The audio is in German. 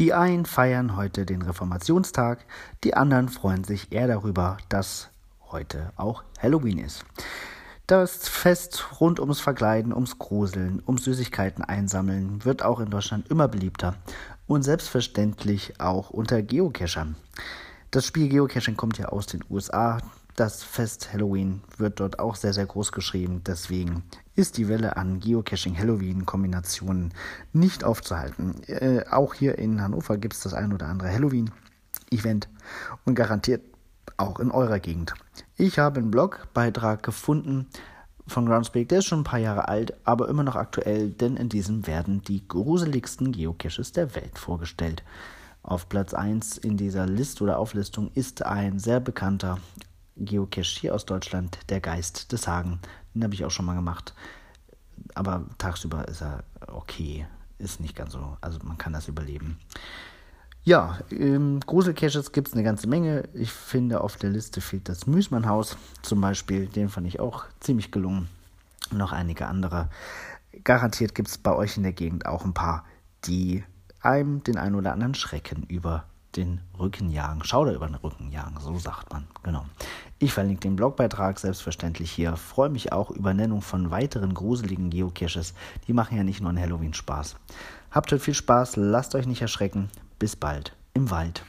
Die einen feiern heute den Reformationstag, die anderen freuen sich eher darüber, dass heute auch Halloween ist. Das Fest rund ums Verkleiden, ums Gruseln, ums Süßigkeiten einsammeln wird auch in Deutschland immer beliebter und selbstverständlich auch unter Geocachern. Das Spiel Geocaching kommt ja aus den USA. Das Fest Halloween wird dort auch sehr, sehr groß geschrieben. Deswegen ist die Welle an Geocaching-Halloween-Kombinationen nicht aufzuhalten. Äh, auch hier in Hannover gibt es das ein oder andere Halloween-Event und garantiert auch in eurer Gegend. Ich habe einen Blogbeitrag gefunden von Groundspeak, der ist schon ein paar Jahre alt, aber immer noch aktuell, denn in diesem werden die gruseligsten Geocaches der Welt vorgestellt. Auf Platz 1 in dieser List oder Auflistung ist ein sehr bekannter Geocache hier aus Deutschland, der Geist des Hagen. Den habe ich auch schon mal gemacht. Aber tagsüber ist er okay. Ist nicht ganz so. Also man kann das überleben. Ja, ähm, Gruselcaches gibt es eine ganze Menge. Ich finde, auf der Liste fehlt das Müßmannhaus zum Beispiel. Den fand ich auch ziemlich gelungen. Noch einige andere. Garantiert gibt es bei euch in der Gegend auch ein paar, die einem den einen oder anderen Schrecken über den Rücken jagen. Schauder über den Rücken jagen, so sagt man. Genau. Ich verlinke den Blogbeitrag selbstverständlich hier. Freue mich auch über Nennung von weiteren gruseligen Geocaches. Die machen ja nicht nur einen Halloween Spaß. Habt viel Spaß, lasst euch nicht erschrecken. Bis bald im Wald.